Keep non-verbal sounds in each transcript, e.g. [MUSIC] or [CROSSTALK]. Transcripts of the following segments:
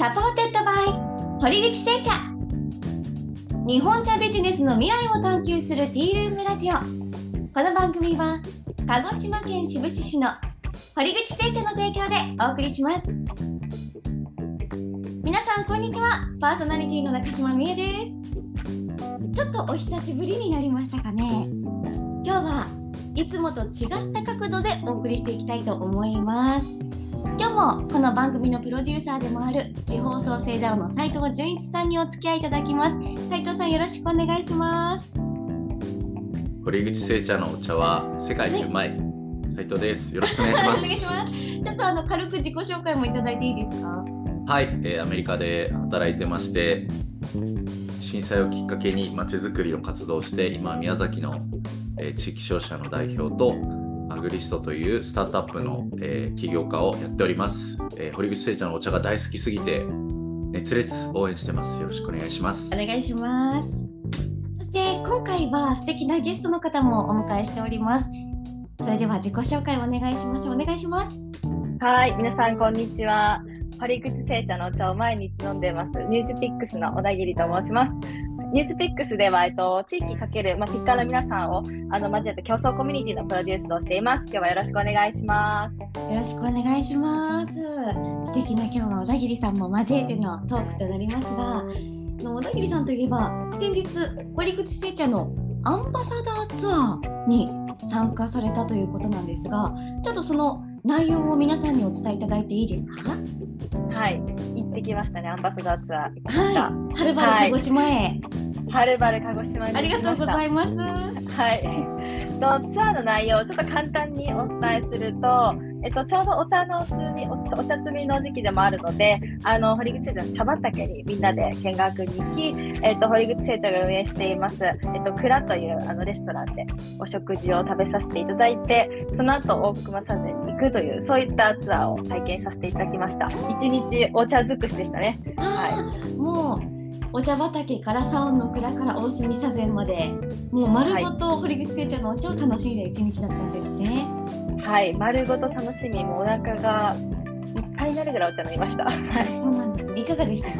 Supported by 堀口製茶。日本茶ビジネスの未来を探求する Tea Room Radio。この番組は鹿児島県志布志市の堀口製茶の提供でお送りします。皆さんこんにちは。パーソナリティの中島美恵です。ちょっとお久しぶりになりましたかね。今日はいつもと違った角度でお送りしていきたいと思います。今日もこの番組のプロデューサーでもある地方創生ダウンの斉藤純一さんにお付き合いいただきます。斉藤さんよろしくお願いします。堀口製茶のお茶は世界一うまい、斉藤です。よろしくお願いします。[LAUGHS] お願いします。ちょっとあの軽く自己紹介もいただいていいですか？はい、えーアメリカで働いてまして震災をきっかけにまちづくりの活動をして今宮崎の、えー地域商社の代表とアグリストというスタートアップの、えー起業家をやっております、えー堀口製茶のお茶が大好きすぎて熱烈応援してます。よろしくお願いします。お願いします。そして今回は素敵なゲストの方もお迎えしております。それでは自己紹介をお願いしましょうお願いします。はい、皆さんこんにちは。堀口製茶のお茶を毎日飲んでます。ニュースピックスの小田切と申します。ニュースピックスでは、えっと、地域かける、まあ、ピッカーの皆さんをあの交えて競争コミュニティのプロデュースをしています。今日はよろしくお願いします。よろしくお願いします。素敵な今日は小田切さんも交えてのトークとなりますが、あの小田切さんといえば先日堀口製茶のアンバサダーツアーに参加されたということなんですが、ちょっとその内容を皆さんにお伝えいただいていいですか？はい、行ってきましたね。アンバサダーツアー。はい、はるばる鹿児島へ、はるばる鹿児島にありがとうございいます。はい。とツアーの内容をちょっと簡単にお伝えすると、えっと、ちょうどお茶の摘みおお茶摘みの時期でもあるのであの堀口製茶の茶畑にみんなで見学に行き、えっと、堀口製茶が運営しています、えっと、蔵というあのレストランでお食事を食べさせていただいてその後大熊サゼに行くというそういったツアーを体験させていただきました一日お茶尽くしでしたねあーもうお茶畑からサウンの蔵から大隅左膳までもう丸ごと堀口製茶のお茶を楽しんで一日だったんですね。はい丸ごと楽しみもうお腹がいっぱいになるぐらいお茶飲みましたはいそうなんですね。いかがでしたか？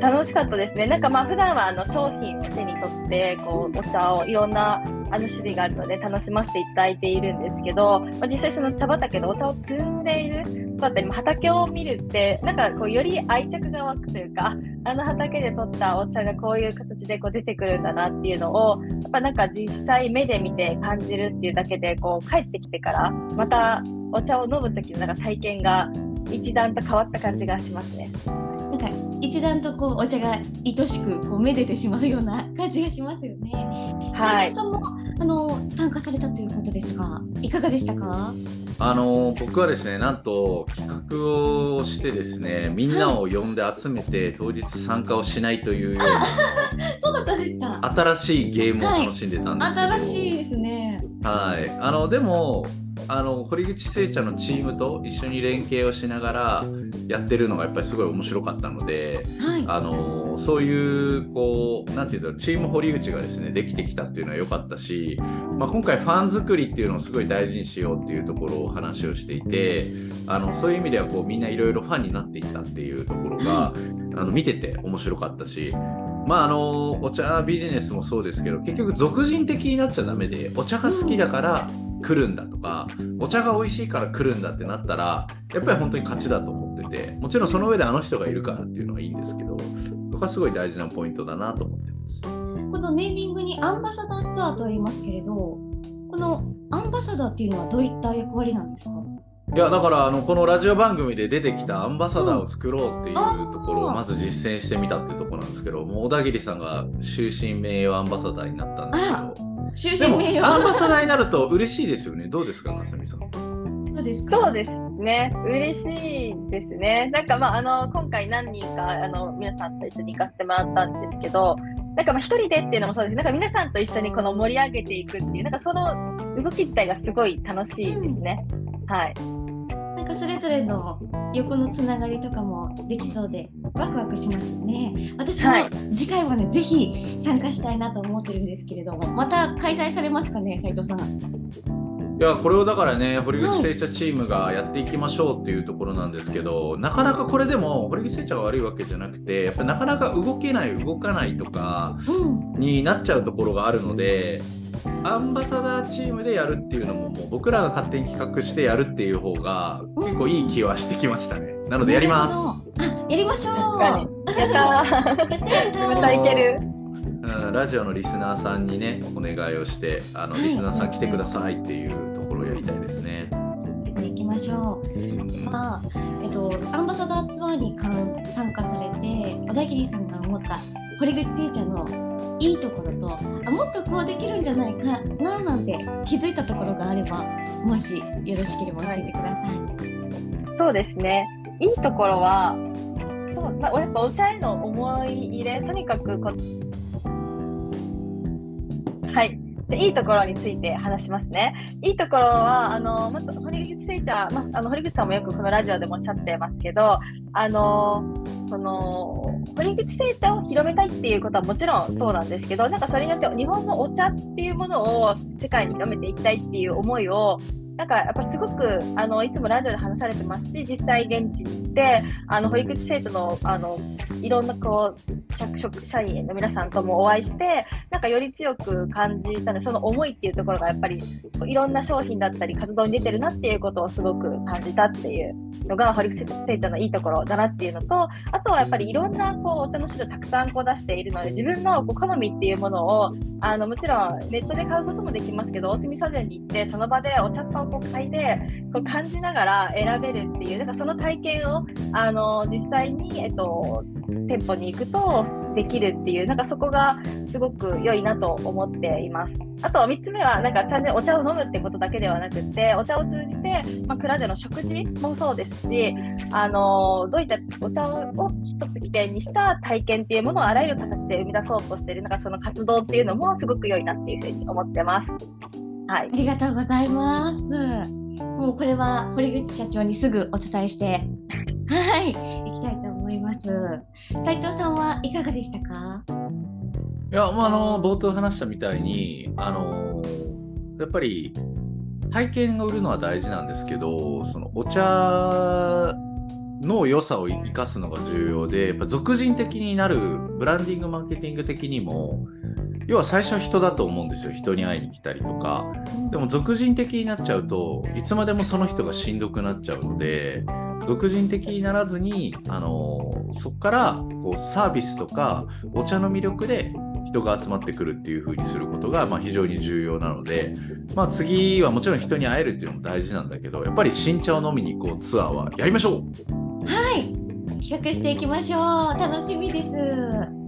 楽しかったですね。なんかまあ普段はあの商品を手に取ってこうお茶をいろんなあの種類があるので楽しませていただいているんですけど、まあ、実際その茶畑でお茶を摘んでいるだったり畑を見るってなんかこうより愛着が湧くというかあの畑で取ったお茶がこういう形でこう出てくるんだなっていうのをやっぱなんか実際目で見て感じるっていうだけでこう帰ってきてからまたお茶を飲む時のなんか体験が一段と変わった感じがしますね。一段とこうお茶が愛しくこうめでてしまうような感じがしますよね。斉はい藤さんもあの参加されたということですが、いかがでしたか？あの僕はですねなんと企画をしてですねみんなを呼んで集めて当日参加をしないというよう [LAUGHS] そうだったんですか？な新しいゲームを楽しんでたんですけど、新しいですね。はい、あのでもあの堀口製茶のチームと一緒に連携をしながらやってるのがやっぱりすごい面白かったのではい。あのそういうこうなんていうんだろうチーム堀口がですねできてきたっていうのは良かったし、まあ、今回ファン作りっていうのをすごい大事にしようっていうところを話をしていてあのそういう意味ではこうみんないろいろファンになっていったっていうところが、あの見てて面白かったし。まああのお茶ビジネスもそうですけど結局俗人的になっちゃダメでお茶が好きだから来るんだとかお茶が美味しいから来るんだってなったらやっぱり本当に勝ちだと思っててもちろんその上であの人がいるからっていうのはいいんですけどそこはすごい大事なポイントだなと思ってます。このネーミングにアンバサダーツアーとありますけれど、このアンバサダーっていうのはどういった役割なんですか？いやだからあのこのラジオ番組で出てきたアンバサダーを作ろうっていうところをまず実践してみたっていうところなんですけどもう小田切さんが終身名誉アンバサダーになったんですけあど終でも身名誉。アンバサダーになると嬉しいですよねどうですかなさみさん。そうですか？そうですね。嬉しいですね。なんかまあ、あの、今回何人か、あの、皆さんと一緒に行かせてもらったんですけど、なんかまあ、一人でっていうのもそうですけどなんか皆さんと一緒にこの盛り上げていくっていう、なんかその動き自体がすごい楽しいですね。はい。なんかそれぞれの横のつながりとかもできそうでワクワクしますよね。私もはい次回はね、ぜひ参加したいなと思ってるんですけれども、また開催されますかね、斉藤さん。いやこれをだからね堀口製茶チームがやっていきましょうっていうところなんですけど、なかなかこれでも堀口製茶が悪いわけじゃなくてやっぱなかなか動けない動かないとかうんになっちゃうところがあるのでアンバサダーチームでやるっていうのももう僕らが勝手に企画してやるっていう方が結構いい気はしてきましたね。なのでやります。やりましょう。やったー。やったいける。うんラジオのリスナーさんにねお願いをしてあのはいリスナーさん来てくださいっていうところをやりたいですね。やっていきましょううんまあえっと、アンバサダーツアーにかん参加されて小田切さんが思った堀口聖茶のいいところとあもっとこうできるんじゃないかななんて気づいたところがあればもしよろしければ教えてください。そうですね。いいところは、そう、まあ、やっぱお茶への思い入れ、とにかくこはい。でいいところについて話しますね。いいところは、あの、まず、堀口聖茶、まあ、あの、堀口さんもよくこのラジオでもおっしゃってますけど、あの、その、堀口製茶を広めたいっていうことはもちろんそうなんですけど、なんかそれによって日本のお茶っていうものを世界に広めていきたいっていう思いを、なんかやっぱすごくあのいつもラジオで話されてますし、実際現地に行って、あの堀口生徒のあのいろんなこう社職社員の皆さんともお会いして、なんかより強く感じたので、その思いっていうところがやっぱりいろんな商品だったり活動に出てるなっていうことをすごく感じたっていうのが堀口生徒のいいところだなっていうのと、あとはやっぱりいろんなこうお茶の種類たくさんこう出しているので、自分のこう好みっていうものをあのもちろんネットで買うこともできますけど、大隅茶店に行って、その場でお茶をこう嗅いで、こう感じながら選べるっていう、なんかその体験をあの実際に、えっと、店舗に行くとできるっていう、なんかそこがすごく良いなと思っています。あと3つ目は、なんか単純にお茶を飲むってことだけではなくて、お茶を通じて、まあ、蔵での食事もそうですし、あのどういったお茶を一つ起点にした体験っていうものをあらゆる形で生み出そうとしている、なんかその活動っていうのもすごく良いなっていうふうに思ってます。はいあ。りがとうございます。もうこれは堀口社長にすぐお伝えして、はい、行きたいと思います。斉藤さんはいかがでしたか？いや、まあ、あの冒頭話したみたいにあのやっぱり体験を売るのは大事なんですけどそのお茶の良さを生かすのが重要でやっぱ俗人的になるブランディングマーケティング的にも要は最初は人だと思うんですよ。人に会いに来たりとか。でも俗人的になっちゃうといつまでもその人がしんどくなっちゃうので俗人的にならずにあのそこからこうサービスとかお茶の魅力で人が集まってくるっていう風にすることが、まあ、非常に重要なので、まあ、次はもちろん人に会えるっていうのも大事なんだけどやっぱり新茶を飲みに行こうツアーはやりましょう。はい、企画していきましょう。楽しみです。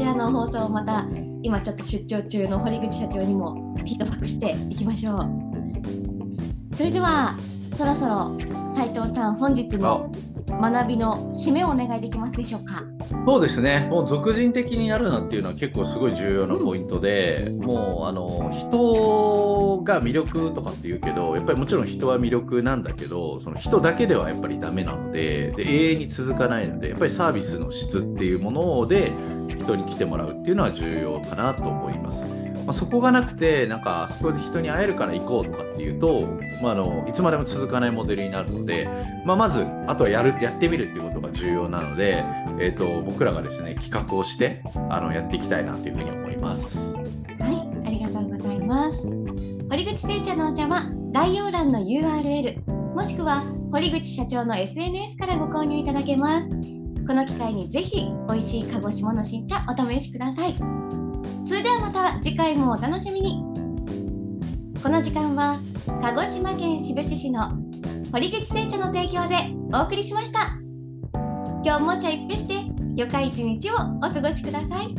こちらの放送をまた今ちょっと出張中の堀口社長にもフィードバックしていきましょう。それではそろそろ斉藤さん本日の学びの締めをお願いできますでしょうか？そうですね、もう俗人的になるなっていうのは結構すごい重要なポイントで、もうあの人が魅力とかって言うけど、やっぱりもちろん人は魅力なんだけど、その人だけではやっぱりダメなのでで、永遠に続かないので、やっぱりサービスの質っていうもので人に来てもらうっていうのは重要かなと思います。まあ、そこがなくて、なんかそこで人に会えるから行こうとかっていうと、まあ、あのいつまでも続かないモデルになるので、まあ、まず、あとはやるってやってみるっていうことが重要なので、えー、と僕らがですね企画をしてあのやっていきたいなというふうに思います。はい、ありがとうございます。堀口製茶のお茶は概要欄の URL もしくは堀口社長の SNS からご購入いただけます。この機会にぜひ美味しい鹿児島の新茶お試しください。それではまた次回もお楽しみに。この時間は鹿児島県志布志市の堀口製茶の提供でお送りしました。今日もお茶一杯して良か一日をお過ごしください。